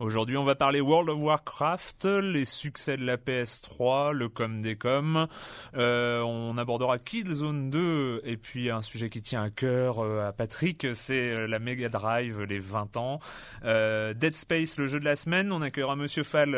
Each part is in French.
Aujourd'hui, on va parler World of Warcraft, les succès de la PS3, le com des coms. Euh, on abordera Killzone 2 et puis un sujet qui tient à cœur euh, à Patrick, c'est euh, la Mega Drive, les 20 ans. Dead Space, le jeu de la semaine. On accueillera Monsieur Fall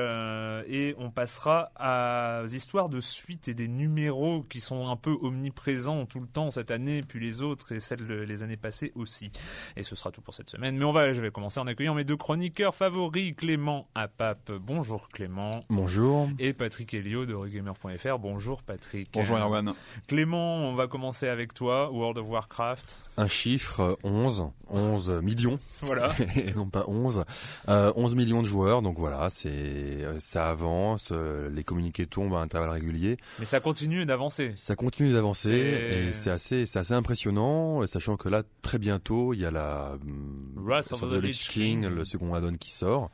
et on passera à histoires de suite et des numéros qui sont un peu omniprésents tout le temps cette année, puis les autres et celles les années passées aussi. Et ce sera tout pour cette semaine. Mais on va, je vais commencer en accueillant mes deux chroniqueurs favoris, Clément Apap. Bonjour Clément. Bonjour. Et Patrick Helio de Regamer.fr. Bonjour Patrick. Bonjour Euh, Erwan. Clément, on va commencer avec toi. World of Warcraft. Un chiffre, euh, 11, 11 millions, Voilà. et non pas 11, euh, 11 millions de joueurs, donc voilà, c'est euh, ça avance, euh, les communiqués tombent à intervalles réguliers, Mais ça continue d'avancer. ça continue d'avancer, C'est- et c'est assez, c'est assez impressionnant, sachant que là, très bientôt, il y a la hum, Wrath of the Lich King, King. le second add-on qui sort.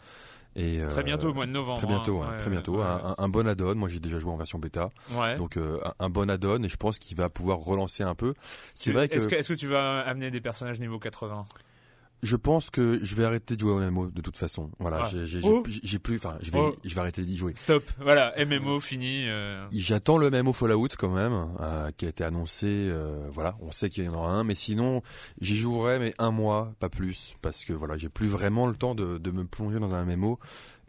Et, Très euh, bientôt, au mois de novembre. Très bientôt, hein. ouais, Ouais, très bientôt. ouais. Un, un bon add-on. Moi, j'ai déjà joué en version bêta, Ouais. donc euh, un, bon add-on, et je pense qu'il va pouvoir relancer un peu. C'est vrai que Est-ce que, est-ce que tu vas amener des personnages niveau 80 Je pense que je vais arrêter de jouer au MMO de toute façon. Voilà, Ah. j'ai- j'ai j'ai- Oh. j'ai plus, enfin, je vais, Oh. je vais arrêter d'y jouer. Stop. Voilà, MMO fini. euh. J'attends le MMO Fallout quand même, euh, qui a été annoncé. euh, voilà, on sait qu'il y en aura un, mais sinon, j'y jouerai mais un mois, pas plus, parce que voilà, j'ai plus vraiment le temps de, de me plonger dans un MMO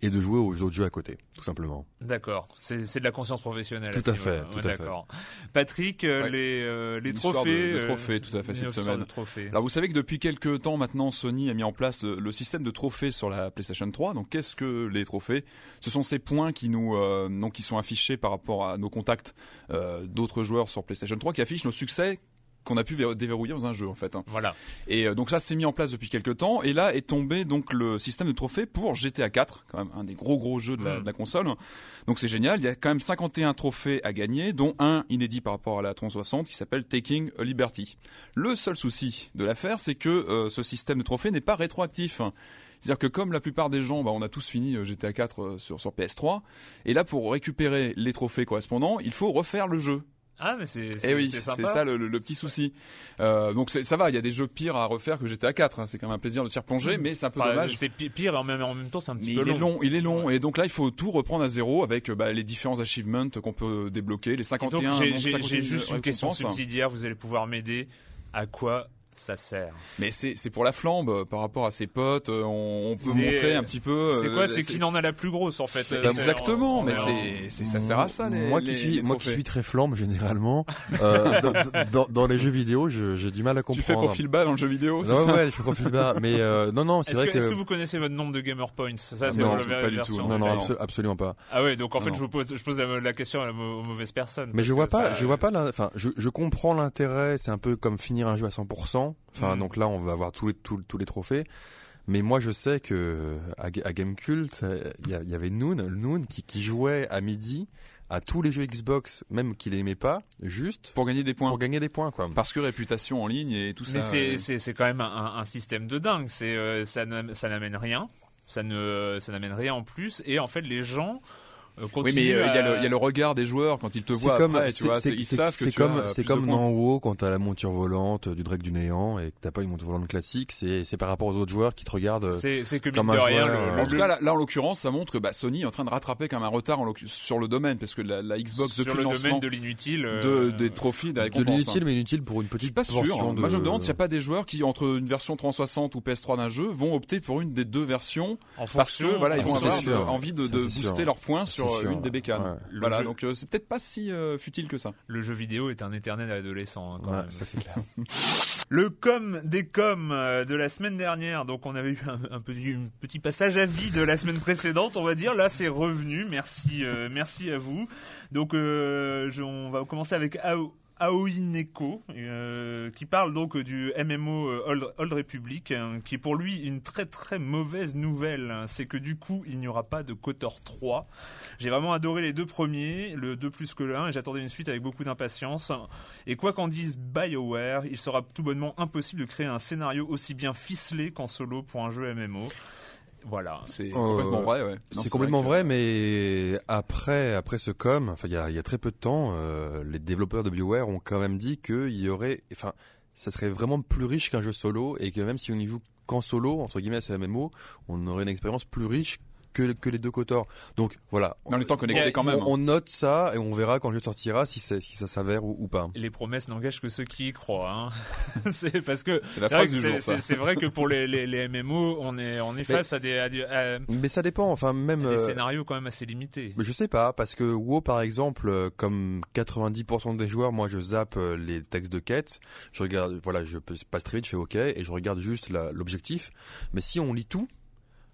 et de jouer aux autres jeux à côté, tout simplement. D'accord. C'est c'est de la conscience professionnelle. Tout à fait, tout Ouais, à fait. D'accord. Patrick, euh, Ouais. les, euh, les trophées. de- de euh, trophées, tout à fait, cette semaine. de trophées. Alors vous savez que depuis quelques temps maintenant, Sony a mis en place le, le système de trophées sur la PlayStation 3. Donc qu'est-ce que les trophées? Ce sont ces points qui nous, euh, donc qui sont affichés par rapport à nos contacts euh, d'autres joueurs sur PlayStation 3, qui affichent nos succès qu'on a pu ver- déverrouiller dans un jeu en fait. hein. Voilà. Et euh, donc ça s'est mis en place depuis quelques temps. Et là est tombé donc le système de trophées pour GTA 4, quand même un des gros gros jeux de la, de la console. Donc c'est génial. Il y a quand même 51 trophées à gagner, dont un inédit par rapport à la 360 qui s'appelle Taking a Liberty. Le seul souci de l'affaire, c'est que euh, ce système de trophées n'est pas rétroactif. C'est-à-dire que comme la plupart des gens, bah, on a tous fini euh, GTA 4 euh, sur, sur PS3, et là pour récupérer les trophées correspondants, il faut refaire le jeu. Ah, mais c'est Eh c'est- oui, c'est ça le, le- le petit souci. Euh, donc c'est- ça va, il y a des jeux pires à refaire que GTA 4. hein. C'est quand même un plaisir de s'y replonger, mais c'est un peu Enfin, dommage. C'est pi- pire en même, en même temps, c'est un Mais petit il peu est long, il est long, et donc là il faut tout reprendre à zéro avec bah, les différents achievements qu'on peut débloquer, les Et 51. donc, j'ai- donc j'ai 51 j'ai juste une question subsidiaire. Vous allez pouvoir m'aider. À quoi ça sert. Mais c'est c'est pour la flambe euh, par rapport à ses potes. euh, On, on peut C'est- montrer un petit peu. C'est euh, quoi C'est qui en a la plus grosse en fait. c'est- Exactement, mais c'est c'est ça sert à ça. Les, moi qui les- suis les moi qui suis très flambe généralement euh, dans, dans, dans les jeux vidéo je- j'ai du mal à Tu comprendre fais profil bas dans le jeu vidéo, c'est ouais, ça ouais je fais profil bas mais euh, non non c'est Est-ce vrai que, que, est-ce que vous connaissez votre nombre de gamer points? Ça, c'est non, pas du tout. non non non. abso- absolument pas Ah ouais, donc en fait, Non. je vous pose, je pose la, la question à la mau- aux mauvaises personnes. Mais je vois pas, je vois pas, enfin, je comprends l'intérêt. C'est un peu comme finir un jeu à 100%. Enfin, Mm. donc là, on va avoir tous les tous, tous les trophées. Mais moi, je sais que à, à Gamecult, euh, il y, avait Noon, Noon qui, qui jouait à midi à tous les jeux Xbox, même qu'il aimait pas, juste pour gagner des points. pour gagner des points, quoi. Parce que réputation en ligne et tout Mais ça. c'est euh, c'est quand même un, un système de dingue. C'est euh, ça n'a- ça n'amène rien. Ça ne ça n'amène rien en plus. Et en fait, les gens Oui, continuent. mais euh, il y, a à- le- il y a le regard des joueurs quand ils te voient comme, après, tu c'est- vois, c'est- c'est- ils c'est- savent que c'est tu comme, as c'est comme de dans WoW quand t'as la monture volante euh, du Drake du néant et que t'as pas une monture volante classique. C'est, c'est par rapport aux autres joueurs qui te regardent. euh, C'est c'est que mine comme de un rien. joueur, le- euh, En tout cas, là, là, en l'occurrence, ça montre que bah, Sony est en train de rattraper quand même un retard en sur le domaine, parce que la, la Xbox sur depuis le le domaine de l'inutile. de, euh, des trophées, des de récompenses. l'inutile, mais inutile pour une Je suis petite pas sûr. de- Moi, je me demande s'il n'y a pas des joueurs qui, entre une version 360 ou PS3 d'un jeu, vont opter pour une des deux versions en parce que voilà, ils en vont avoir de- envie de, de booster leurs points C'est sur euh, une des bécanes. Ouais. Voilà, jeu- donc euh, c'est peut-être pas si euh, futile que ça. Le jeu vidéo est un éternel adolescent. hein, quand Ouais, même. ça c'est clair. Le com des coms de la semaine dernière. Donc on avait eu un, un petit, un petit passage à vide de la semaine précédente, on va dire. Là c'est revenu. Merci, euh, merci à vous. Donc euh, je- on va commencer avec Ao. Aoi Neko, euh, qui parle donc du MMO euh, Old, Republic, hein, qui est pour lui une très très mauvaise nouvelle. C'est que du coup, il n'y aura pas de Kotor 3. J'ai vraiment adoré les deux premiers, le 2 plus que le 1, et j'attendais une suite avec beaucoup d'impatience. Et quoi qu'en dise BioWare, il sera tout bonnement impossible de créer un scénario aussi bien ficelé qu'en solo pour un jeu MMO. Voilà. C'est Euh, complètement vrai, ouais. C'est complètement que- vrai, mais après, après ce com, enfin, il y a, il y a très peu de temps, euh, les développeurs de BioWare ont quand même dit qu'il y aurait, enfin, ça serait vraiment plus riche qu'un jeu solo et que même si on y joue qu'en solo, entre guillemets, c'est MMO, on aurait une expérience plus riche que, que les deux Kotor. Donc voilà. Mais en étant connecté On- quand même. hein. On, on note ça et on verra quand le jeu sortira si, ça s'avère ou, ou pas. Les promesses n'engagent que ceux qui y croient. Hein. c'est parce que C'est vrai, vrai que pour les, les, les MMO, on est on est Mais- face à des, à des, à Mais ça dépend, enfin même. des euh, scénarios quand même assez limités. Mais je sais pas, parce que WoW par exemple, euh, comme 90% des joueurs, moi je zappe euh, les textes de quête, je regarde, voilà, je passe très vite, je fais OK, et je regarde juste l'objectif. Mais si on lit tout,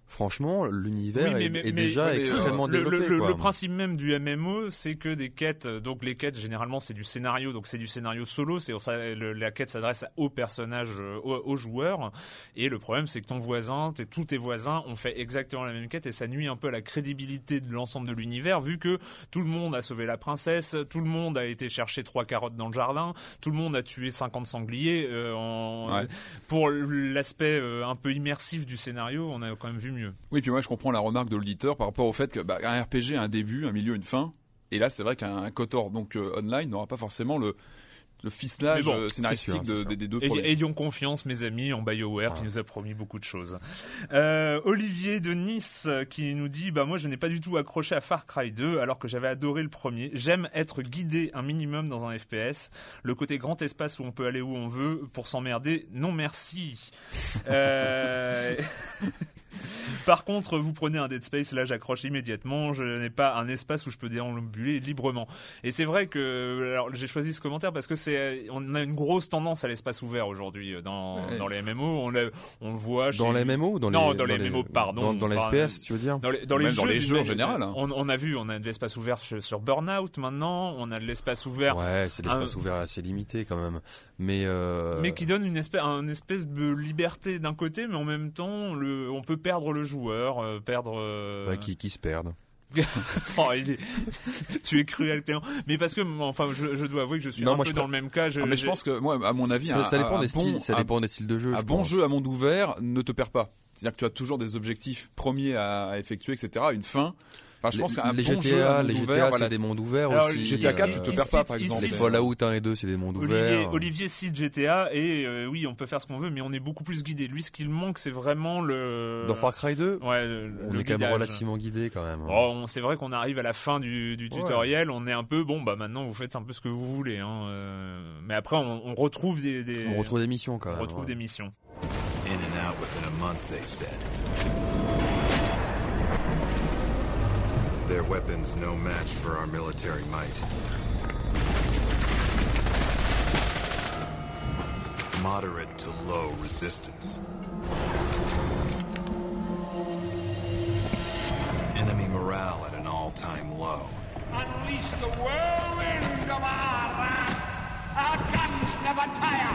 franchement, l'univers Oui, mais- est, mais- est mais- déjà mais, extrêmement le, développé. le- le- quoi. le principe même du MMO, c'est que des quêtes, euh, donc les quêtes généralement c'est du scénario, donc c'est du scénario solo, c'est la quête s'adresse aux personnages, euh, aux, aux joueurs, et le problème c'est que ton voisin, tous tes voisins ont fait exactement la même quête et ça nuit un peu à la crédibilité de l'ensemble de l'univers vu que tout le monde a sauvé la princesse, tout le monde a été chercher trois carottes dans le jardin, tout le monde a tué 50 sangliers. euh, en- Ouais. Pour l'aspect euh, un peu immersif du scénario, on a quand même vu mieux. Oui, puis moi je comprends la remarque de l'auditeur par rapport au fait que bah, un RPG a un début, un milieu, une fin. Et là, c'est vrai qu'un Kotor donc euh, online n'aura pas forcément le, le ficelage bon, euh, scénaristique sûr, de- des, des deux Et- premiers. ayons confiance, mes amis, en BioWare qui nous a promis beaucoup de choses. Euh, Olivier de Nice qui nous dit bah moi je n'ai pas du tout accroché à Far Cry 2 alors que j'avais adoré le premier. J'aime être guidé un minimum dans un FPS. Le côté grand espace où on peut aller où on veut pour s'emmerder, non merci. Euh, Par contre, vous prenez un Dead Space, là j'accroche immédiatement, je n'ai pas un espace où je peux déambuler librement. Et c'est vrai que alors j'ai choisi ce commentaire parce que c'est on a une grosse tendance à l'espace ouvert aujourd'hui euh, dans, Ouais. dans les MMO, on, l'a- on le voit Dans les MMO dans Non, les, dans les MMO, pardon, Dans, dans les FPS, tu veux dire? dans les, dans jeux, jeux en général, hein. On, on a vu, on a de l'espace ouvert sur, sur Burnout maintenant, on a de l'espace ouvert, Ouais, c'est l'espace un- ouvert assez limité quand même. Mais euh, mais qui donne une espèce, un espèce de liberté d'un côté, mais en même temps, le, on peut perdre le joueur, euh, perdre. euh, ouais, qui, qui se perdent. Oh, il est- tu es cruel, Clément. Mais parce que, enfin, je, je dois avouer que je suis Non, un moi, peu je dans le même cas. Je, Ah, mais je pense que moi, à mon avis, ça, un, ça dépend des bon, styles, ça un- dépend des styles de jeu. un je bon pense. jeu à monde ouvert ne te perd pas. C'est-à-dire que tu as toujours des objectifs premiers à, à effectuer, etc. Une fin. Enfin, je pense qu'un les bon GTA, les ouvert, GTA, voilà. c'est des mondes ouverts Alors, aussi. GTA 4, tu te perds pas, par exemple. Les Fallout 1 et 2, c'est des mondes Olivier, ouverts. Olivier cite GTA et euh, oui, on peut faire ce qu'on veut, mais on est beaucoup plus guidé. Lui, ce qu'il manque, c'est vraiment le. Dans Far Cry 2, Ouais, le- on le est quand même relativement guidé quand même. hein. Oh, on- c'est vrai qu'on arrive à la fin du, du Ouais. tutoriel, on est un peu bon, bah maintenant vous faites un peu ce que vous voulez. Hein, euh, mais après, on, on retrouve des, des- On retrouve des missions quand on même. retrouve ouais. des missions. In and out within a month, they said. Their weapons no match for our military might. Moderate to low resistance. Enemy morale at an all-time low. Unleash the whirlwind of our wrath. Our guns never tire.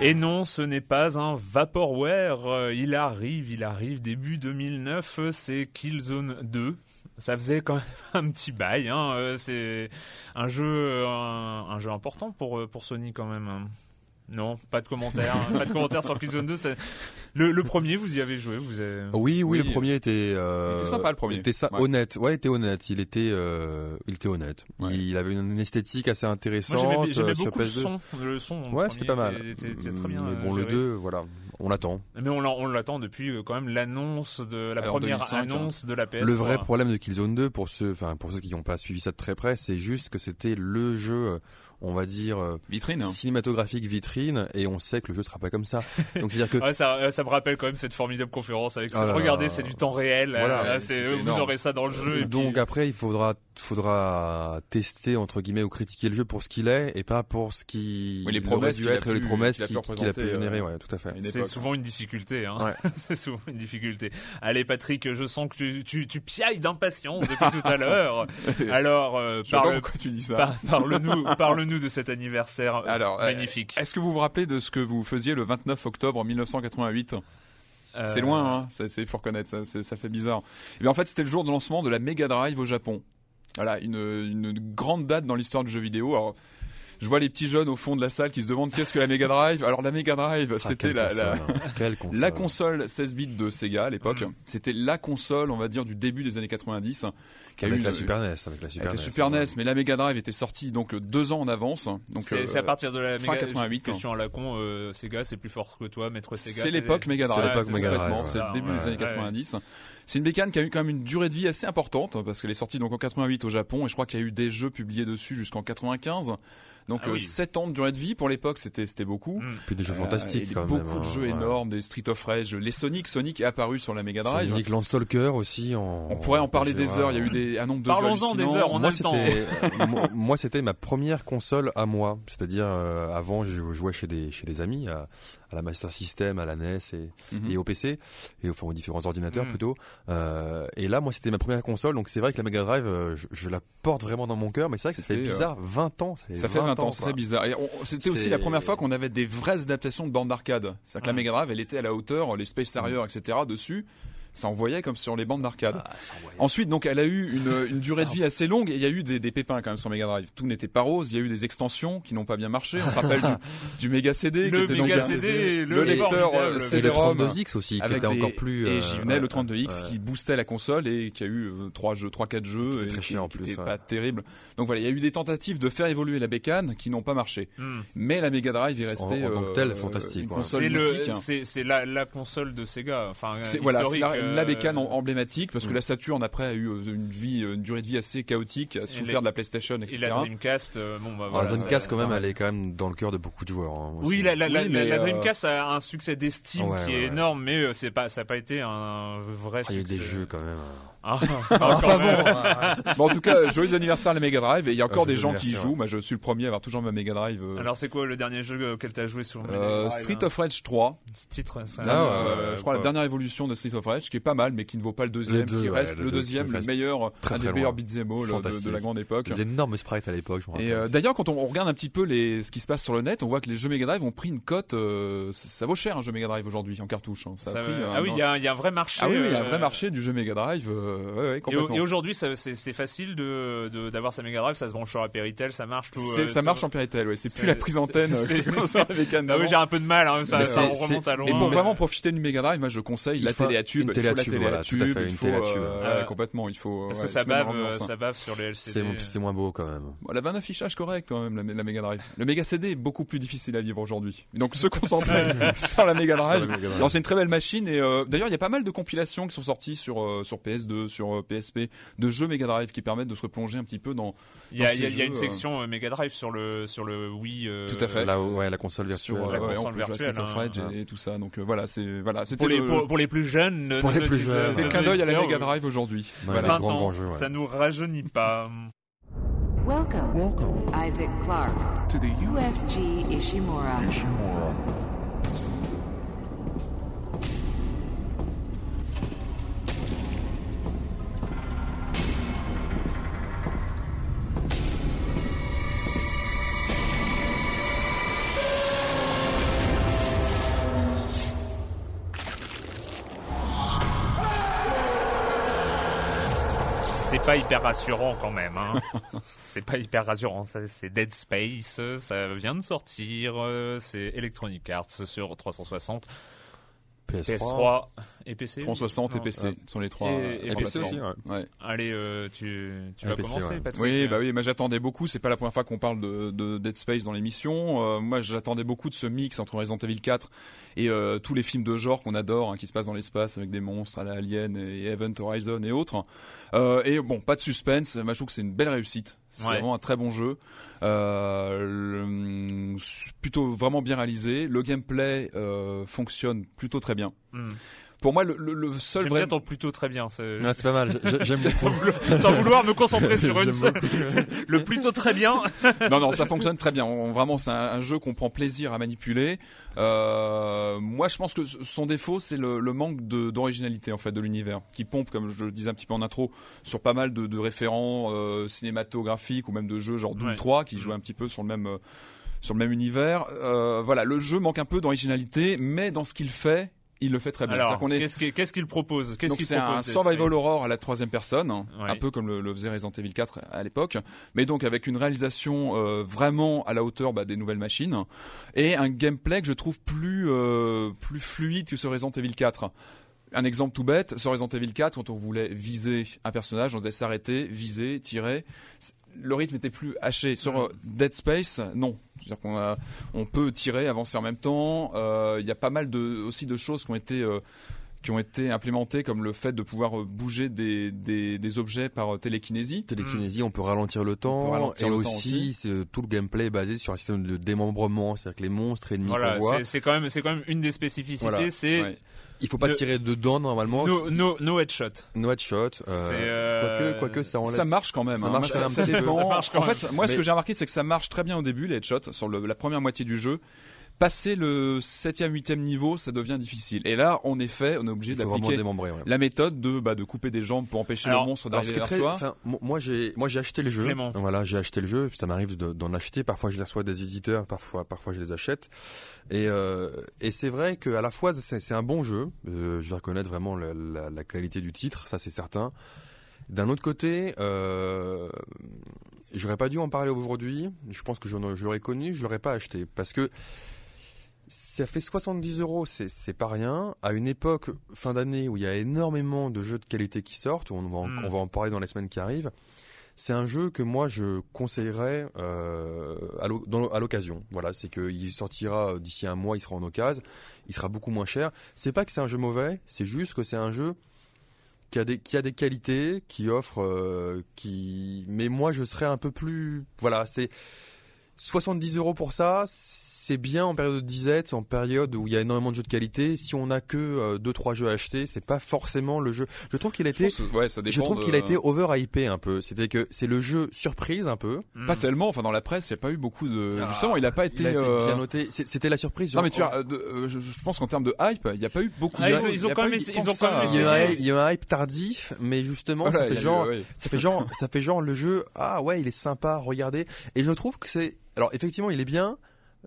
Et non, ce n'est pas un Vaporware. euh, Il arrive, il arrive début 2009. euh, C'est Killzone 2. Ça faisait quand même un petit bail. Hein. euh, C'est un jeu, un, jeu important pour pour Sony quand même. hein. Non, pas de commentaires, hein, pas de commentaires sur Killzone 2. Le, le premier, vous y avez joué, vous avez... Oui, oui, Oui. le premier était. Euh, Il était sympa, le premier. était ça, Ouais. honnête. Ouais, il était honnête. Il était, euh, il était honnête. Ouais. Il avait une esthétique assez intéressante. j'aimais- euh, sur beaucoup le PS2. son. Le son, le Ouais, c'était pas mal. était- était- était très bien. Mais euh, bon, le géré. 2, voilà, on l'attend. Mais on, l'a- on l'attend depuis euh, quand même l'annonce de la Alors, première 2005, annonce de la PS3. Le vrai problème de Killzone 2, pour ceux, enfin, pour ceux qui n'ont pas suivi ça de très près, c'est juste que c'était le jeu, euh, on va dire, euh, Vitrine. hein. cinématographique vitrine, et on sait que le jeu sera pas comme ça. Donc, c'est-à-dire que Ouais, ça, euh, ça me rappelle quand même cette formidable conférence avec Ah Regardez, c'est du temps réel. Voilà. euh, c'est, vous aurez ça dans le jeu. et Donc puis- après, il faudra, faudra tester entre guillemets ou critiquer le jeu pour ce qu'il est et pas pour ce qui Oui, les promesses dû être et les promesses qu'il a pu a représenter, générer. euh, Ouais, tout à fait. à c'est souvent une difficulté. Hein. Ouais. c'est souvent une difficulté. Allez, Patrick, je sens que tu, tu, tu piailles d'impatience depuis tout à l'heure. Alors, euh, parle, pourquoi tu dis ça. par- parle-nous, de cet anniversaire euh, Alors, euh, magnifique. Est-ce que vous vous rappelez de ce que vous faisiez le 29 octobre 1988 Euh, C'est loin, hein c'est, c'est, faut reconnaître, ça, ça fait bizarre. Mais en fait, c'était le jour de lancement de la Mega Drive au Japon. Voilà, une, une grande date dans l'histoire du jeu vidéo. Alors, je vois les petits jeunes au fond de la salle qui se demandent qu'est-ce que la Mega Drive? Alors la Mega Drive, Ah, c'était la, console, la, hein. Console. la console 16 bits de Sega à l'époque. Mm. C'était la console, on va dire, du début des années 90. Qui a avec eu la une- Super NES, avec la Super avec NES. Super ouais. NES, mais la Mega Drive était sortie donc euh, deux ans en avance. Donc c'est, euh, c'est à partir de la fin méga- 88, question à la con. euh, Sega, c'est plus fort que toi, maître Sega. C'est l'époque Mega c'est Drive. l'époque c'est Mega Drive, complètement, ouais. C'est le début Ouais, des années ouais. 90. C'est une bécane qui a eu quand même une durée de vie assez importante parce qu'elle est sortie donc en 88 au Japon et je crois qu'il y a eu des jeux publiés dessus jusqu'en 95. Donc Ah oui. 7 ans de durée de vie pour l'époque, c'était c'était beaucoup. Mm. Puis des jeux Euh, fantastiques quand beaucoup même. de hein, jeux ouais. énormes, des Street of Rage, les Sonic, Sonic est apparu sur la Mega Drive. Sonic Landstalker aussi. En, On pourrait en parler des ouais. heures. Il y a eu des, un nombre de Parlons-en jeux des heures, on a moi, le temps. c'était, euh, moi, moi, c'était ma première console à moi. C'est-à-dire, euh, avant, je jouais chez des, chez des amis, à, à la Master System, à la NES et, Mhm. et au PC, et enfin aux différents ordinateurs Mhm. plutôt. Euh, et là, moi, c'était ma première console, donc c'est vrai que la Mega Drive, euh, je, je la porte vraiment dans mon cœur, mais c'est vrai que ça fait C'était, euh, bizarre, 20 ans. Ça fait, Ça fait 20 ans, ça quoi. fait bizarre. C'était aussi C'est- la première fois qu'on avait des vraies adaptations de bandes d'arcade. C'est-à-dire que la Mm. Mega Drive, elle était à la hauteur, les Space Harrier, etc. dessus. Ça envoyait comme sur les bandes d'arcade. Ah. Ensuite, donc, elle a eu une, une durée de vie assez longue et il y a eu des, des pépins quand même sur Mega Drive. Tout n'était pas rose. Il y a eu des extensions qui n'ont pas bien marché. On se rappelle du, du Mega CD, qui Le était Mega donc CD, le le lecteur, formidable. euh, le CD-ROM 32X aussi, qui était encore plus. et euh, j'y venais le 32X ouais. qui boostait la console et qui a eu euh, trois jeux, trois quatre jeux Qui et très qui, chiant en qui plus, était pas terrible. Donc voilà, il y a eu des tentatives de faire évoluer la bécane qui n'ont pas marché. Hmm. Mais la Mega Drive est restée En- tant que telle, fantastique, C'est c'est la, console de Sega. Enfin, voilà, euh, la bécane emblématique parce que Mm. la Saturn après a eu euh, une vie, une durée de vie assez chaotique, a souffert les- de la PlayStation, Et etc. la Dreamcast, euh, bon bah Alors, voilà. la Dreamcast, quand même, elle est quand même dans le cœur de beaucoup de joueurs. hein, Oui, la, la, la, Oui, la- mais, la euh, Dreamcast a un succès d'estime Ouais, qui ouais, est ouais. énorme, mais euh, c'est pas, ça n'a pas été un vrai Ah, il y a eu succès. des jeux quand même. Ah, Ah. Bon, en tout cas, joyeux anniversaire à la Mega Drive et il y a encore Ah, des gens qui y jouent. Moi, je suis le premier à avoir toujours ma Mega Drive. euh, Alors c'est quoi le dernier jeu auquel t'as joué sur Mega euh, Drive, Street hein of Rage 3. Ce titre, ça. Ah, ouais, Euh, je crois la dernière évolution de Street of Rage qui est pas mal mais qui ne vaut pas le deuxième Le deux, qui ouais, reste le le deux deuxième le meilleur très, un des meilleurs beat'em all de, de la grande époque Des énormes sprites à l'époque, je me et rappelle. euh, d'ailleurs quand on, on regarde un petit peu les ce qui se passe sur le net on voit que les jeux Mega Drive ont pris une cote euh, ça, vaut cher un jeu Mega Drive aujourd'hui en cartouche hein. ah oui, il y a, un vrai marché. ah oui, il y a un vrai marché du jeu Mega Drive. Euh, ouais, ouais, Et, aujourd'hui, c'est facile de de- d'avoir sa Mega Drive, ça se branche sur la Péritel, ça marche tout. Euh, ça tout- marche en Péritel, ouais. C'est plus la prise antenne euh, c'est- comme ça avec un Ah oui, j'ai un peu de mal, hein, ça, ça c'est- remonte à loin. Et pour mais- vraiment profiter d'une Mega Drive, moi je conseille Il la faut télé à tube. une il télé faut à la tube, télé à voilà, tout à tube, fait, une faut, télé à tube. ouais, Ah. complètement, il faut. parce que ça bave, ça bave sur les LCD. c'est moins beau quand même. Elle avait un affichage correct quand même, la, Mega Drive. Le Mega CD est beaucoup plus difficile à vivre aujourd'hui. Donc se concentrer sur la Mega Drive. Alors c'est une très belle machine et d'ailleurs il y a pas mal de compilations qui sont sorties sur sur PS2, sur euh, PSP, de jeux Mega Drive qui permettent de se replonger un petit peu dans Il y a, y a- y a une jeux, section euh, Mega Drive sur le sur le Wii. euh, Tout à fait. Là, ouais, la console virtuelle. sur la euh, ouais, console on peut jouer à virtuelle, Street of hein. Rage et, et tout ça. Donc euh, voilà, c'est voilà, c'était Pour les, le- pour, pour les plus jeunes, Pour les plus jeunes, c'était le clin d'œil à la Mega euh, Drive aujourd'hui. Voilà. les 20 grands, ans, grands jeux, ouais. ça nous rajeunit pas. Welcome, Isaac Clarke, to the USG Ishimura. C'est hyper rassurant quand même. Hein. c'est pas hyper rassurant. C'est Dead Space, ça vient de sortir. euh, C'est Electronic Arts sur 360, PS3. PS3 et PC. 360 et. PC ouais. sont les trois. Et- euh, et PC aussi, ouais. Ouais. Allez, euh, tu, tu Et vas PC, commencer, ouais. Patrick Oui, bah oui, moi j'attendais beaucoup. C'est pas la première fois qu'on parle de, de Dead Space dans l'émission. Euh, moi, j'attendais beaucoup de ce mix entre Resident Evil 4 et euh, tous les films de genre qu'on adore, hein, qui se passent dans l'espace avec des monstres à la Alien et Event Horizon et autres. Euh, et bon, pas de suspense. Moi, je trouve que c'est une belle réussite. C'est Ouais. vraiment un très bon jeu. Euh, le- plutôt vraiment bien réalisé. Le gameplay euh, fonctionne plutôt très bien. hmm. Pour moi, le, le, le seul J'aime vrai ton plutôt très bien. c'est- Ouais, c'est pas mal. j'ai- J'aime beaucoup. Sans vouloir me concentrer sur une J'aime seule. Le plutôt très bien. non, non, ça fonctionne très bien. On- vraiment, c'est un, un jeu qu'on prend plaisir à manipuler. Euh, moi, je pense que son défaut, c'est le, le manque d'originalité en fait de l'univers, qui pompe, comme je le disais un petit peu en intro, sur pas mal de, de référents euh, cinématographiques ou même de jeux genre Doom Ouais. 3 qui jouent un petit peu sur le même euh, sur le même univers. Euh, voilà, le jeu manque un peu d'originalité, mais dans ce qu'il fait, il le fait très bien. Alors, est qu'est-ce qu'il propose? Qu'est-ce qu'il c'est un survival horror à la troisième personne, Ouais. un peu comme le, le faisait Resident Evil 4 à l'époque, mais donc avec une réalisation euh, vraiment à la hauteur bah, des nouvelles machines et un gameplay que je trouve plus euh, plus fluide que ce Resident Evil 4. Un exemple tout bête, sur Resident Evil 4, quand on voulait viser un personnage, on devait s'arrêter, viser, tirer. Le rythme était plus haché. Sur euh, Dead Space, non. C'est-à-dire qu'on a, on peut tirer, avancer en même temps. Euh, Il y a pas mal de, aussi de choses qui ont été euh, qui ont été implémentées, comme le fait de pouvoir euh, bouger des, des, des objets par télékinésie. Télékinésie, on peut ralentir le temps. ralentir et le temps aussi, aussi. c'est tout le gameplay est basé sur un système de démembrement, c'est-à-dire que les monstres ennemis Voilà, qu'on voit, c'est- c'est quand même c'est quand même une des spécificités, Voilà. c'est Ouais. Il faut pas le- tirer dedans normalement. no, no, no headshot. No headshot. Euh, euh, Quoique, quoique ça enlève. Ça marche quand même. Ça hein. marche Moi, quand même un petit peu. dépend. Ça marche quand en fait, moi, ce que j'ai remarqué, c'est que ça marche très bien au début, les headshots, sur le- la première moitié du jeu. Passer le septième, huitième niveau, ça devient difficile. Et là, en effet, on est obligé d'appliquer ouais. la méthode de, bah, de couper des jambes pour empêcher Alors, le monstre d'arriver vers soi. moi j'ai moi j'ai acheté le jeu. Clément. Voilà, j'ai acheté le jeu. Ça m'arrive de- d'en acheter. Parfois je les reçois des éditeurs, parfois parfois je les achète. Et euh, et c'est vrai qu'à la fois c'est c'est un bon jeu. Euh, je vais reconnaître vraiment la, la- la qualité du titre, ça c'est certain. D'un autre côté, euh, j'aurais pas dû en parler aujourd'hui. Je pense que l'aurais connu, je l'aurais pas acheté parce que ça fait 70 euros, c'est pas rien. À une époque fin d'année où il y a énormément de jeux de qualité qui sortent, on va en, Mm. on va en parler dans les semaines qui arrivent. C'est un jeu que moi je conseillerais euh, à l'occasion. Voilà, c'est qu'il sortira d'ici un mois, il sera en occasion, il sera beaucoup moins cher. C'est pas que c'est un jeu mauvais, c'est juste que c'est un jeu qui a des qui a des qualités, qui offre, euh, qui. Mais moi je serais un peu plus. Voilà, c'est 70 euros pour ça, c'est bien en période de disette, en période où il y a énormément de jeux de qualité. Si on n'a que euh, deux trois jeux à acheter, c'est pas forcément le jeu. Je trouve qu'il a Je été, pense que- ouais, ça dépend je trouve de- qu'il a été over hypé un peu. C'était que c'est le jeu surprise un peu. Pas tellement. Enfin, dans la presse, il n'y a pas eu beaucoup de. Justement, il a pas été. Il a été euh, bien noté. C'est- C'était la surprise. Non, mais tu vois, euh, euh, je, je pense qu'en termes de hype, il n'y a pas eu beaucoup Ah, de. ils ont- il y ils ont a quand même ils ont quand même il y, a il y a un hype tardif, mais justement Voilà, ça fait eu- genre, ouais. ça fait genre, ça fait genre le jeu. Ah ouais, il est sympa, regardez. Et je trouve que c'est, alors effectivement, il est bien,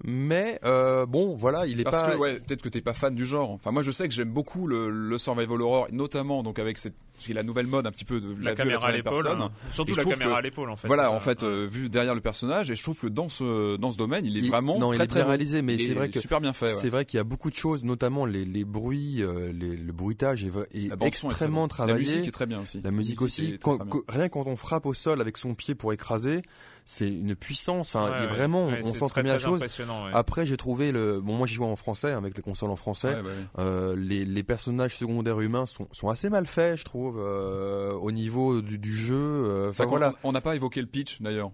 Mais euh, bon, voilà, il est Parce pas. que ouais, peut-être que t'es pas fan du genre. Enfin, moi, je sais que j'aime beaucoup le, le survival horror, notamment donc avec cette, parce qu'il y a la nouvelle mode un petit peu de La vue caméra à l'épaule. hein. Surtout la trouve caméra que- à l'épaule, en fait. Voilà, en fait, euh, vu derrière le personnage, et je trouve que dans ce dans ce domaine, il est Il- vraiment non, il très est très bien réalisé, mais Il c'est est vrai que super bien fait. ouais. C'est vrai qu'il y a beaucoup de choses, notamment les, les bruits, euh, les- le bruitage est, La extrêmement travaillé. La musique est très bien aussi. La musique aussi. Quand- bien. rien quand on frappe au sol avec son pied pour écraser, c'est une puissance. Enfin, Ouais, ouais. vraiment, Ouais, on sent très bien la chose. impressionnant, ouais. Après, j'ai trouvé le. Bon, moi, j'y joue en français avec les consoles en français. Ouais, bah ouais. Euh, les, les personnages secondaires humains sont, sont assez mal faits, je trouve, euh, au niveau du, du jeu. euh, Enfin voilà. On n'a pas évoqué le pitch d'ailleurs.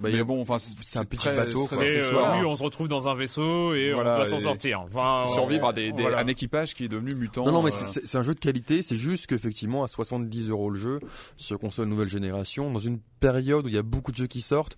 Bah, mais a- bon, enfin, c'est un petit très- bateau, très quoi. Et, euh, oui, on se retrouve dans un vaisseau et Voilà, on doit s'en sortir. Enfin, survivre on- à des, des- voilà. un équipage qui est devenu mutant. Non, non, mais euh, c'est- un jeu de qualité. C'est juste qu'effectivement, à 70 euros le jeu, sur console nouvelle génération, dans une période où il y a beaucoup de jeux qui sortent,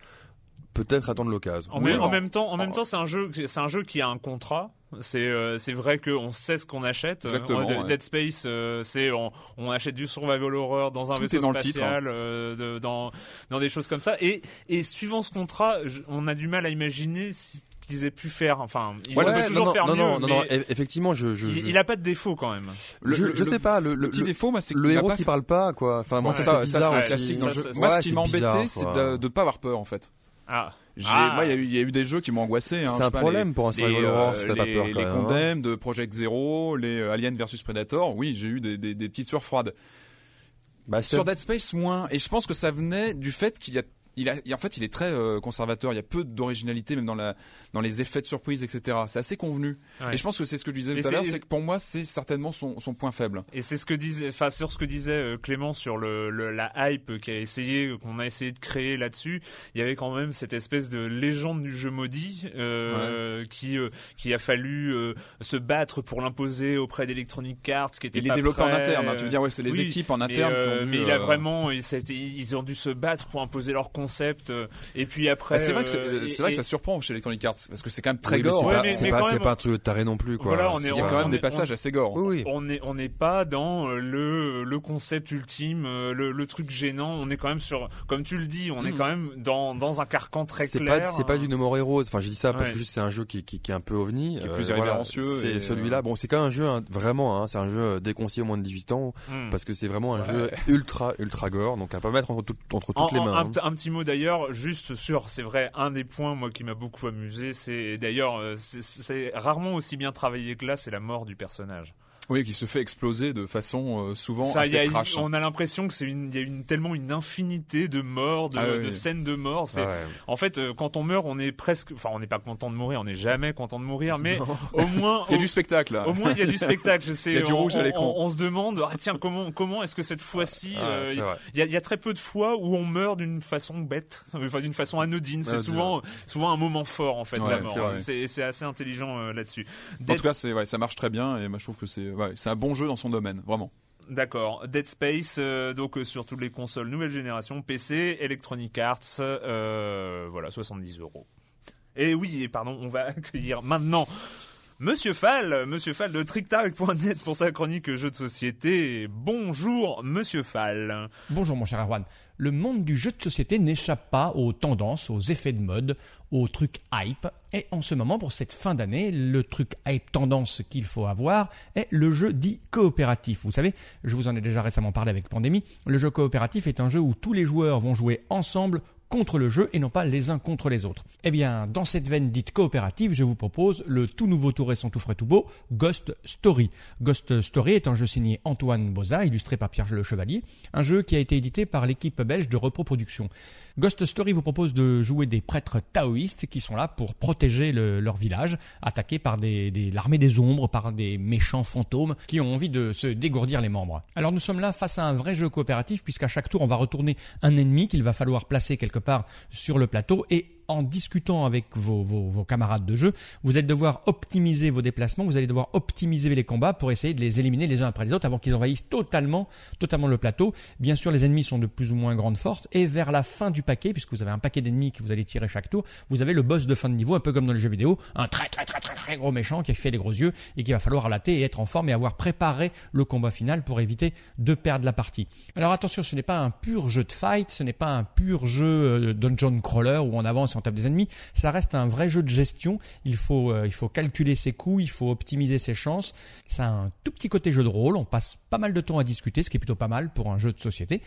peut-être attendre l'occasion. En, Oui, en même temps, en même temps, c'est un jeu, c'est un jeu qui a un contrat. C'est euh, c'est vrai qu'on sait ce qu'on achète. Exactement, ouais. Dead Space, euh, c'est on, on achète du survival horror dans un Tout vaisseau dans titre, hein. spatial, euh, de- dans dans des choses comme ça. Et et suivant ce contrat, on a du mal à imaginer ce qu'ils aient pu faire. Enfin, ils Ouais, peuvent non, toujours non, faire non, mieux. non, non, effectivement, je, je, il, je, il a pas de défaut quand même. Le- je, je le- sais pas, le, petit le- défaut, moi, c'est le héros pas qui fait- parle pas, quoi. Enfin, moi, Ouais, ça, ça, classique Moi, ouais, ce qui m'embêtait, c'est de ne pas avoir peur, en fait. Ah. J'ai- Ah. Moi, il y, a eu- il y a eu des jeux qui m'ont angoissé. Hein, C'est un pas, problème les- pour un survival horror euh, si t'as pas peur, quand Les même, hein. Condemned, de Project Zero, les euh, Alien versus Predator. Oui, j'ai eu des, des, des petites sueurs froides. Bah, Sur Dead Space, moins. Et je pense que ça venait du fait qu'il y a il a, en fait, il est très euh, conservateur. Il y a peu d'originalité, même dans la, dans les effets de surprise, etc. C'est assez convenu. Ouais. Et je pense que c'est ce que je disais Et tout à l'heure, c'est- que pour moi, c'est certainement son, son point faible. Et c'est ce que disait, enfin sur ce que disait euh, Clément sur le, le- la hype qui a essayé, qu'on a essayé de créer là-dessus. Il y avait quand même cette espèce de légende du jeu maudit euh, qui euh, qui a fallu se battre pour l'imposer auprès d'Electronic Arts, qui était est pas développé en prêt, interne. hein. Tu veux dire, ouais, c'est les oui, équipes en interne qui ont dû, mais il a vraiment, et ça a été- ils ont dû se battre pour imposer leur concept. euh, et puis après, Bah, c'est vrai que c'est euh, vrai et- que ça surprend chez Electronic Arts parce que c'est quand même très Oui, gore. c'est Ouais, pas, c'est un truc de taré non plus, quoi. Voilà, on est- Il y a on- quand même on des est- passages assez gore. Oui, oui. on n'est on n'est pas dans euh, le le concept ultime, euh, le, le truc gênant. On est quand même sur, comme tu le dis, on est Mm. quand même dans dans un carcan très C'est clair. pas, c'est pas du No More Heroes. Enfin, je dis ça parce Ouais. que juste c'est un jeu qui, qui, qui est un peu ovni. Qui est Euh, plus voilà. irrévérencieux C'est et, celui-là. Bon, c'est quand même un jeu, hein, vraiment, hein, c'est un jeu déconseillé au moins de 18 ans Mm. parce que c'est vraiment un Ouais. jeu ultra, ultra gore. Donc à pas mettre entre, tout- entre toutes En- les mains. un, hein. un petit d'ailleurs, juste sur, c'est vrai, un des points moi qui m'a beaucoup amusé, c'est d'ailleurs euh, c'est rarement aussi bien travaillé que là, c'est la mort du personnage. Oui, qui se fait exploser de façon euh, souvent Ça, assez a une- trash. on a l'impression que c'est une, il y a une tellement une infinité de morts, de, Ah oui, de scènes de mort. C'est Ah ouais. en fait euh, quand on meurt, on est presque, enfin on n'est pas content de mourir, on n'est jamais content de mourir, mais au moins Il y a au- du spectacle là. Au moins, il y a du spectacle. C'est- Il y a du on- rouge à l'écran. On, on se demande, ah, tiens, comment, comment est-ce que cette fois-ci, Ah, euh, c'est il y, a, il y a très peu de fois où on meurt d'une façon bête, enfin d'une façon anodine. C'est Ah, souvent, souvent un moment fort en fait, Ouais, la mort. c'est assez intelligent euh, là-dessus. En tout cas, c'est ouais, ça marche très bien et moi je trouve que c'est c'est un bon jeu dans son domaine, vraiment. D'accord. Dead Space, euh, donc euh, sur toutes les consoles nouvelle génération, PC, Electronic Arts, euh, voilà, 70 euros. Et oui, et pardon, on va accueillir maintenant Monsieur Fall, Monsieur Fall de TrickTark.net pour sa chronique jeux de société. Bonjour, Monsieur Fall. Bonjour mon cher Erwan. Le monde du jeu de société n'échappe pas aux tendances, aux effets de mode, aux trucs hype. Et en ce moment, pour cette fin d'année, le truc hype tendance qu'il faut avoir est le jeu dit coopératif. Vous savez, je vous en ai déjà récemment parlé avec Pandémie. Le jeu coopératif est un jeu où tous les joueurs vont jouer ensemble contre le jeu et non pas les uns contre les autres. Eh bien, dans cette veine dite coopérative, je vous propose le tout nouveau, tout récent, tout frais, tout beau, Ghost Story. Ghost Story est un jeu signé Antoine Boza, illustré par Pierre Le Chevalier, un jeu qui a été édité par l'équipe belge de reproduction. Ghost Story vous propose de jouer des prêtres taoïstes qui sont là pour protéger le- leur village, attaqué par l'armée des ombres, par des méchants fantômes qui ont envie de se dégourdir les membres. Alors nous sommes là face à un vrai jeu coopératif puisqu'à chaque tour on va retourner un ennemi qu'il va falloir placer quelque part sur le plateau. Et en discutant avec vos, camarades de jeu, vous allez devoir optimiser vos déplacements, vous allez devoir optimiser les combats pour essayer de les éliminer les uns après les autres avant qu'ils envahissent totalement, totalement le plateau. Bien sûr, les ennemis sont de plus ou moins grande force et vers la fin du paquet, puisque vous avez un paquet d'ennemis que vous allez tirer chaque tour, vous avez le boss de fin de niveau, un peu comme dans les jeux vidéo, un très très très très très gros méchant qui fait les gros yeux et qu'il va falloir latter et être en forme et avoir préparé le combat final pour éviter de perdre la partie. Alors attention, ce n'est pas un pur jeu de fight, ce n'est pas un pur jeu euh, dungeon crawler où on avance si on tape des ennemis. Ça reste un vrai jeu de gestion. Il faut, euh, il faut calculer ses coûts, il faut optimiser ses chances. Ça a un tout petit côté jeu de rôle. On passe pas mal de temps à discuter, ce qui est plutôt pas mal pour un jeu de société.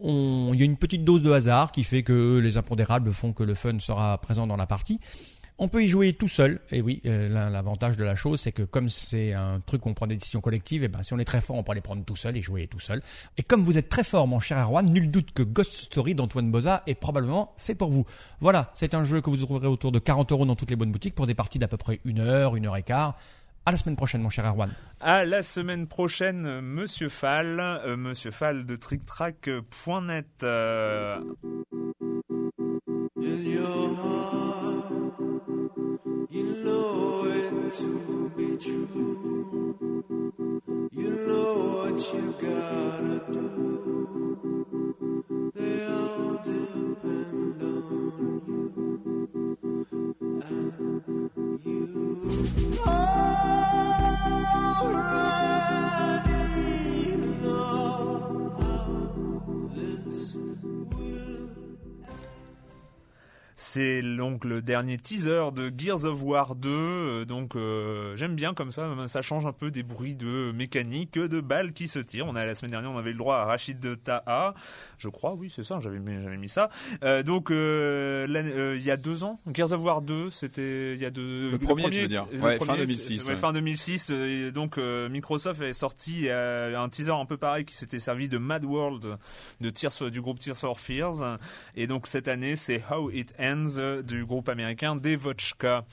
Il y a une petite dose de hasard qui fait que les impondérables font que le fun sera présent dans la partie. On peut y jouer tout seul. Et oui, euh, l'avantage de la chose, c'est que comme c'est un truc où on prend des décisions collectives, et ben si on est très fort, on peut les prendre tout seul et jouer tout seul. Et comme vous êtes très fort, mon cher Erwan, nul doute que Ghost Story d'Antoine Boza est probablement fait pour vous. Voilà, c'est un jeu que vous trouverez autour de 40 euros dans toutes les bonnes boutiques pour des parties d'à peu près une heure, une heure et quart. À la semaine prochaine, mon cher Erwan. À la semaine prochaine, Monsieur Fall, euh, Monsieur Fall de TrickTrack.net. to be true. You know what you gotta do. C'est donc le dernier teaser de Gears of War 2. Euh, donc euh, j'aime bien comme ça, ça change un peu des bruits de mécanique, de balles qui se tirent. On a la semaine dernière, on avait le droit à Rachid de Taha, je crois, oui c'est ça, j'avais j'avais mis ça. Euh, donc il y a deux ans, Gears of War 2, c'était il y a deux. Le, premier, tu veux dire ouais, fin 2006. Ouais, Fin 2006. donc Microsoft avait sorti un teaser un peu pareil qui s'était servi de Mad World de Tears, du groupe Tears for Fears. Et donc cette année, c'est How It Ends du groupe américain Devochka.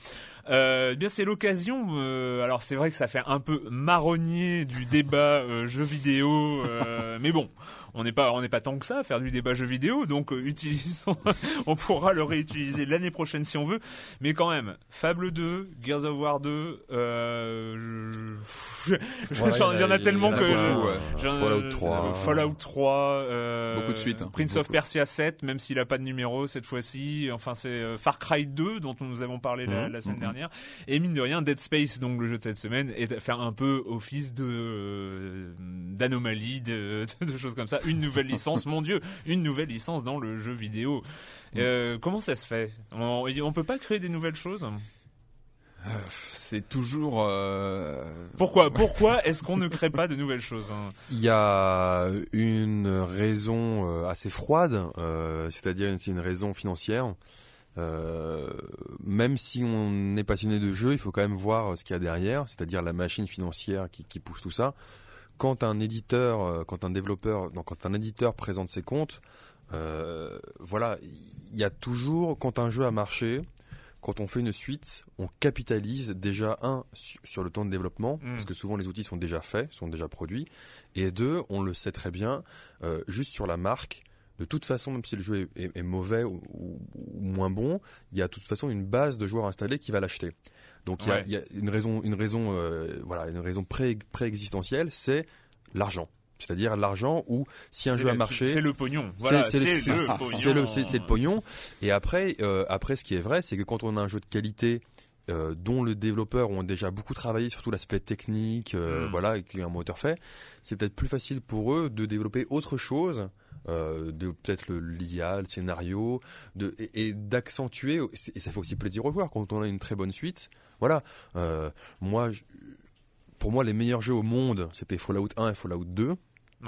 Euh, eh bien c'est l'occasion. Euh, alors c'est vrai que ça fait un peu marronnier du débat euh, jeu vidéo, euh, mais bon, on n'est pas on n'est pas tant que ça à faire du débat jeu vidéo, donc euh, utilisons, on pourra le réutiliser l'année prochaine si on veut, mais quand même, Fable 2, Gears of War 2, euh, il y, en a tellement que Fallout 3, Fallout 3, beaucoup de suites, hein. Prince of Persia 7, même s'il a pas de numéro cette fois-ci, enfin c'est Far Cry 2 dont nous avons parlé la, mmh. semaine mmh. dernière, et mine de rien Dead Space, donc le jeu de cette semaine, est faire un peu office de d'anomalie, de, de choses comme ça une nouvelle licence, mon Dieu, une nouvelle licence dans le jeu vidéo. Euh, comment ça se fait? On, on peut pas créer des nouvelles choses? Euh, c'est toujours. Euh... Pourquoi Pourquoi est-ce qu'on ne crée pas de nouvelles choses hein? Il y a une raison assez froide, euh, c'est-à-dire c'est une raison financière. Euh, même si on est passionné de jeu, il faut quand même voir ce qu'il y a derrière, c'est-à-dire la machine financière qui, qui pousse tout ça quand un éditeur, euh, quand un développeur, donc quand un éditeur présente ses comptes, euh, voilà, il y a toujours, quand un jeu a marché, quand on fait une suite, on capitalise déjà un sur le temps de développement mm. parce que souvent les outils sont déjà faits, sont déjà produits, et deux, on le sait très bien, euh, juste sur la marque. De toute façon, même si le jeu est, mauvais ou, ou, moins bon, il y a de toute façon une base de joueurs installés qui va l'acheter. Donc il y, a, une raison, une raison, euh, voilà, une raison pré, existentielle c'est l'argent. C'est-à-dire l'argent où si un jeu a marché, c'est le pognon. c'est le, pognon. Et après, euh, après, ce qui est vrai, c'est que quand on a un jeu de qualité euh, dont le développeur ont déjà beaucoup travaillé sur tout l'aspect technique, hmm. voilà, et qu'un moteur fait, c'est peut-être plus facile pour eux de développer autre chose euh, de peut-être le l'IA, le scénario, de, et, d'accentuer, et ça fait aussi plaisir aux joueurs quand on a une très bonne suite. Voilà, euh, moi, pour moi, les meilleurs jeux au monde, c'était Fallout 1 et Fallout 2.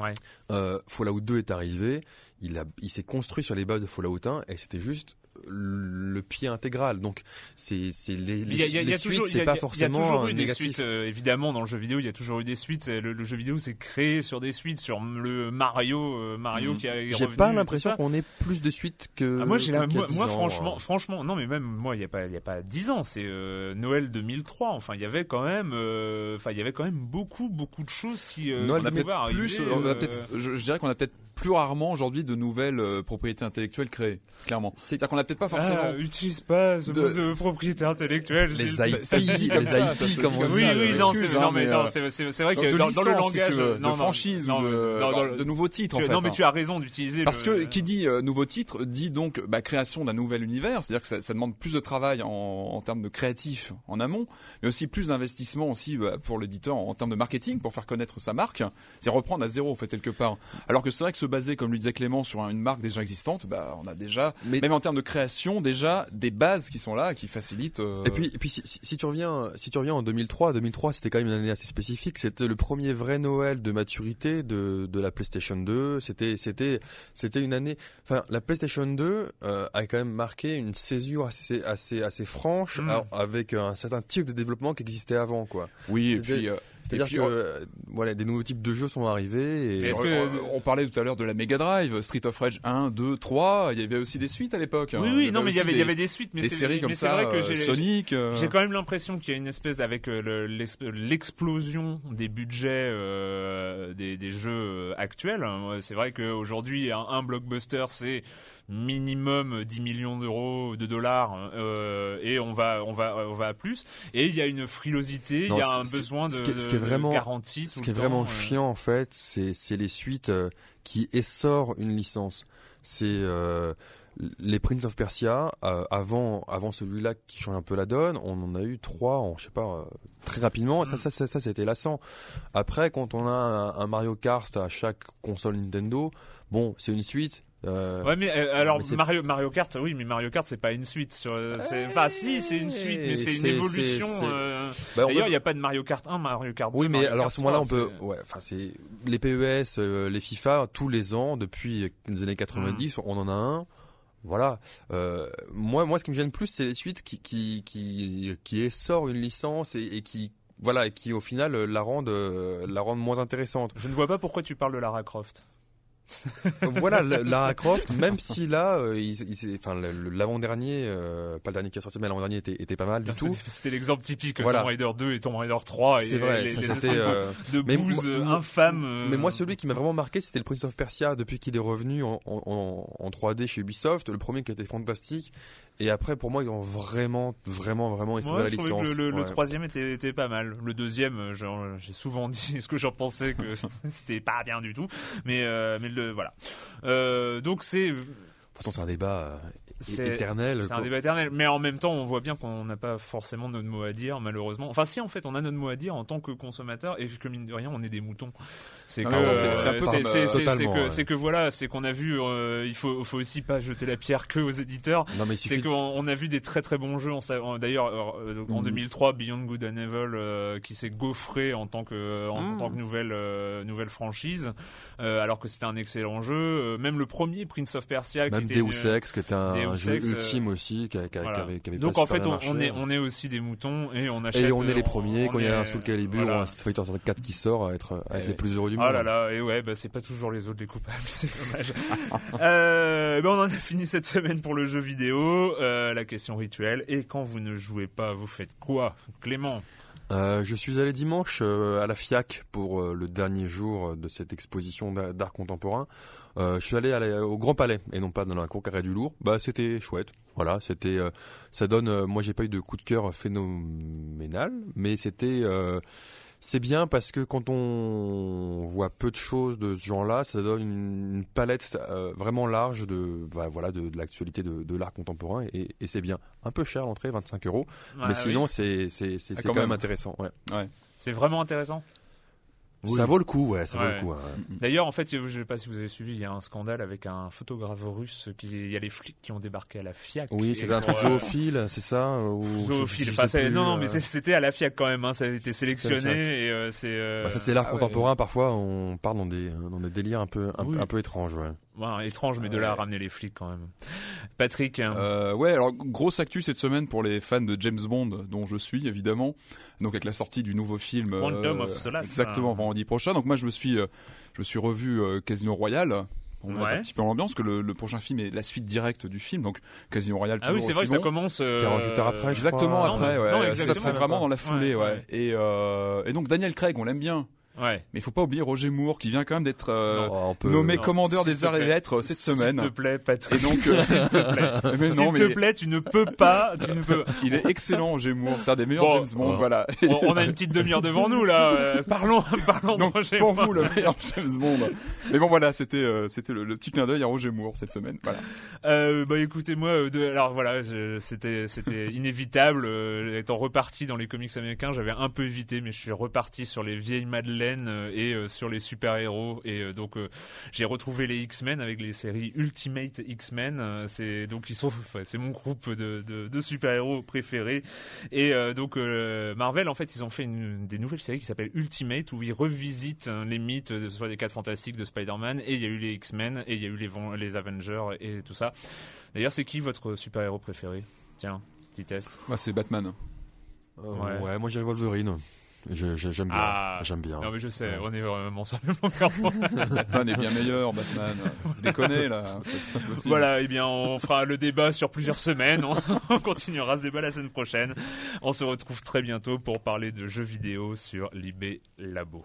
Ouais. Euh, Fallout 2 est arrivé, il, a, il s'est construit sur les bases de Fallout 1 et c'était juste le pied intégral. Donc c'est c'est les, les, suites, c'est pas forcément Il y a toujours eu des suites. Euh, évidemment, dans le jeu vidéo, il y a toujours eu des suites. Le, jeu vidéo s'est créé sur des suites, sur le Mario, euh, Mario qui a. J'ai pas l'impression qu'on ait plus de suites que. Ah, moi, j'ai moi, franchement, euh. franchement, non, mais même moi, il y a pas, il y a pas dix ans. C'est Noël 2003. Enfin, il y avait quand même, enfin, il y avait quand même beaucoup, beaucoup de choses qui. Noël, on a peut-être plus. je, je dirais qu'on a peut-être plus rarement aujourd'hui de nouvelles propriétés intellectuelles créées. Clairement. C'est-à-dire qu'on a peut-être pas forcément. Ah, utilise pas ce mot de propriété intellectuelle. Les IP, comme les ça, IP, comme on dit. Oui, oui, non, c'est non, c'est vrai que dans, le langage, de franchise ou de, nouveaux titres. En fait, non, mais tu as raison d'utiliser. Parce que qui dit nouveau titre dit donc bah, création d'un nouvel univers, c'est-à-dire que ça, ça, demande plus de travail en, en termes de créatif en amont, mais aussi plus d'investissement aussi bah, pour l'éditeur en, en termes de marketing pour faire connaître sa marque. C'est reprendre à zéro en fait quelque part. Alors que c'est vrai que ce baser, comme le disait Clément, sur une marque déjà existante, bah, on a déjà, même en termes de création, déjà des bases qui sont là, qui facilitent. euh, Et puis, et puis si, si- si tu reviens, si tu reviens en 2003, 2003 c'était quand même une année assez spécifique. C'était le premier vrai Noël de maturité de, de la PlayStation 2. C'était, c'était, c'était une année. Enfin, la PlayStation 2 euh, a quand même marqué une césure assez, assez, assez franche, Mm. avec un certain type de développement qui existait avant, quoi. Oui, et puis, euh, c'est-à-dire que on- euh, voilà, des nouveaux types de jeux sont arrivés. Et, Est-ce que, on parlait tout à l'heure de la Mega Drive, Street of Rage 1, 2, 3, il y avait aussi des suites à l'époque. hein. Oui, oui, non, mais il y avait, il y des- avait des suites, mais des c'est- séries comme mais c'est ça, vrai que euh, j'ai, Sonic. j'ai- euh, J'ai quand même l'impression qu'il y a une espèce avec euh, le- l'ex- l'explosion des budgets euh, des, des jeux euh, actuels. hein. C'est vrai qu'aujourd'hui, un, un blockbuster, c'est minimum 10 millions d'euros, de dollars, euh, et on va, on va, on va à plus. Et il y a une frilosité, il y a un besoin de, ce qui est- ce qui est de vraiment, garantie. Ce qui est vraiment euh. chiant en fait, c'est c'est les suites euh, qui essorent une licence. C'est euh, les Prince of Persia euh, avant avant celui-là qui change un peu la donne. On en a eu trois, en, je sais pas, euh, très rapidement. Mm. Ça ça ça, ça c'était lassant. Après, quand on a un, un Mario Kart à chaque console Nintendo, bon, c'est une suite. Euh, Ouais mais euh, alors mais Mario Mario Kart oui mais Mario Kart c'est pas une suite sur enfin si c'est une suite mais c'est une évolution euh, Bah, d'ailleurs peut- il n'y a pas de Mario Kart 1 Mario Kart 2 Oui, mais Mario alors à Kart ce moment-là, on 3, peut, ouais, enfin c'est les PES, euh, les FIFA, tous les ans depuis les années 90, Mm. on en a un. Voilà. Euh, moi, moi, ce qui me gêne plus, c'est les suites qui qui qui qui essorent une licence et, et qui voilà, et qui au final la rendent euh, la rendent moins intéressante. je ne vois pas pourquoi tu parles de Lara Croft voilà, la- Lara Croft, même si là, euh, enfin l'avant-dernier, euh, pas le dernier qui est sorti, mais l'avant-dernier était, était pas mal du tout. C'était- l'exemple typique Voilà. Tomb Raider 2 et Tomb Raider 3 et C'est vrai, les, ça, les c'était, de- euh, de, mais bouse euh, euh, Mais moi, celui qui m'a vraiment marqué, c'était le Prince of Persia depuis qu'il est revenu en, en, en- en 3D chez Ubisoft. Le premier qui était fantastique. Et après, pour moi, ils ont vraiment, vraiment, vraiment Moi, la licence. que le, le, le Ouais. troisième était, était pas mal. Le deuxième, j'ai souvent dit ce que j'en pensais que c'était pas bien du tout. Mais, euh, mais le, voilà. Euh, donc c'est, De toute façon, c'est un débat euh, C'est- éternel. C'est un débat éternel, mais en même temps, on voit bien qu'on n'a pas forcément notre mot à dire, malheureusement. Enfin, si, en fait, on a notre mot à dire en tant que consommateur, et que mine de rien, on est des moutons. C'est En que, c'est- euh, euh, que, ouais. c'est que voilà, c'est qu'on a vu, euh, il faut, faut aussi pas jeter la pierre que aux éditeurs. Non, mais C'est qu'on on a vu des très très bons jeux. En- D'ailleurs, euh, en Mhm. 2003, Beyond Good and Evil, euh, qui s'est gaufré en tant que en, Mhm. tant que nouvelle euh, nouvelle franchise, euh, alors que c'était un excellent jeu. Euh, même le premier Prince of Persia, qui Même était Deus une- Ex, qui était un Deus jeu Ex, euh, ultime aussi, qui, a- qui voilà. qui avait, qui avait Donc pas en fait, on, marché. on est on est aussi des moutons et on achète. Et on est les on- premiers, on quand il y a un Soul Calibur voilà. ou un Street Fighter 4 qui sort, à être, à être les plus heureux du Oh monde. là là, et ouais, bah c'est pas toujours les autres les coupables, c'est dommage. euh, ben on en a fini cette semaine pour le jeu vidéo. Euh, la question rituelle. Et quand vous ne jouez pas, vous faites quoi, Clément? Euh, je suis allé dimanche euh, à la FIAC pour euh, le dernier jour de cette exposition d'a- d'art contemporain. Euh, je suis allé au Grand Palais et non pas dans la cour carré du Lourd. Bah c'était chouette. Voilà, c'était euh, ça donne. moi j'ai pas eu de coup de cœur phénoménal, mais c'était c'est bien parce que quand on voit peu de choses de ce genre-là, ça donne une, palette euh, vraiment large de bah, voilà de, de l'actualité de, de l'art contemporain et, et c'est bien. Un peu cher l'entrée, 25 euros, Ouais, mais sinon oui. c'est c'est c'est Ah, quand quand même même. intéressant. Ouais. c'est vraiment intéressant? Ça vaut le coup, ouais, ça vaut le coup. hein. D'ailleurs, en fait, je sais pas si vous avez suivi, il y a un scandale avec un photographe russe. Qui, il y a les flics qui ont débarqué à la FIAC. Oui, c'était un truc euh, zoophile, c'est ça ou Zoophile. Enfin, plus, non, mais euh, c'était à la FIAC quand même. Hein, ça a été sélectionné et euh, c'est. euh, bah, ça c'est l'art ah ouais. contemporain. Parfois, on part dans des dans des délires un peu un, Oui. un peu étranges. Ouais. Ouais, étrange, mais de là à ramener les flics quand même. Patrick. hein. Euh, ouais, alors grosse actu cette semaine pour les fans de James Bond, dont je suis évidemment. Donc avec la sortie du nouveau film, euh, Quantum of Solace. exactement vendredi prochain. Donc moi je me suis, euh, je me suis revu Casino Royale. On Ouais. mettre un petit peu en ambiance que le, le prochain film est la suite directe du film. Donc Casino Royale. ah oui, c'est vrai que ça commence. euh, 48 heures après, Exactement crois. après, Non, ouais. c'est vraiment dans la foulée, ouais. ouais. Et, euh, et donc Daniel Craig, on l'aime bien. Ouais. Mais il faut pas oublier Roger Moore qui vient quand même d'être euh, nommé non, commandeur des arts et lettres cette semaine. S'il te plaît, Patrick. Et donc, euh, S'il te plaît. mais S'il non, te mais plaît, tu ne peux pas. Tu ne peux. il est excellent, Roger Moore. C'est un des meilleurs Bon, James Bond, voilà. On, on a une petite demi-heure devant nous là. euh, parlons, parlons de Donc Roger pour Moore. vous le meilleur James Bond. Mais bon voilà, c'était euh, c'était le, le petit clin d'œil à Roger Moore cette semaine. Voilà. Euh, bah écoutez moi euh, de, alors voilà je- c'était c'était inévitable euh, étant reparti dans les comics américains j'avais un peu évité mais je suis reparti sur les vieilles Madeleines Marvel et sur les super-héros. Et donc, j'ai retrouvé les X-Men avec les séries Ultimate X-Men. c'est donc ils sont, c'est mon groupe de, de, de super-héros préférés. Et donc Marvel, en fait, ils ont fait une, des nouvelles séries qui s'appelle Ultimate où ils revisitent hein, les mythes, soit des quatre fantastiques de Spider-Man. Et il y a eu les X-Men et il y a eu les, les Avengers et tout ça. D'ailleurs, c'est qui votre super-héros préféré? Tiens, petit test. Moi, c'est Batman. Euh, ouais. moi j'ai Wolverine. J'aime bien. Ah. J'aime bien. Non mais je sais, on est vraiment sur le même Batman est bien meilleur, Batman. Vous déconnez là. Voilà, et eh bien on fera le débat sur plusieurs semaines. On continuera ce débat la semaine prochaine. On se retrouve très bientôt pour parler de jeux vidéo sur Libé Labo.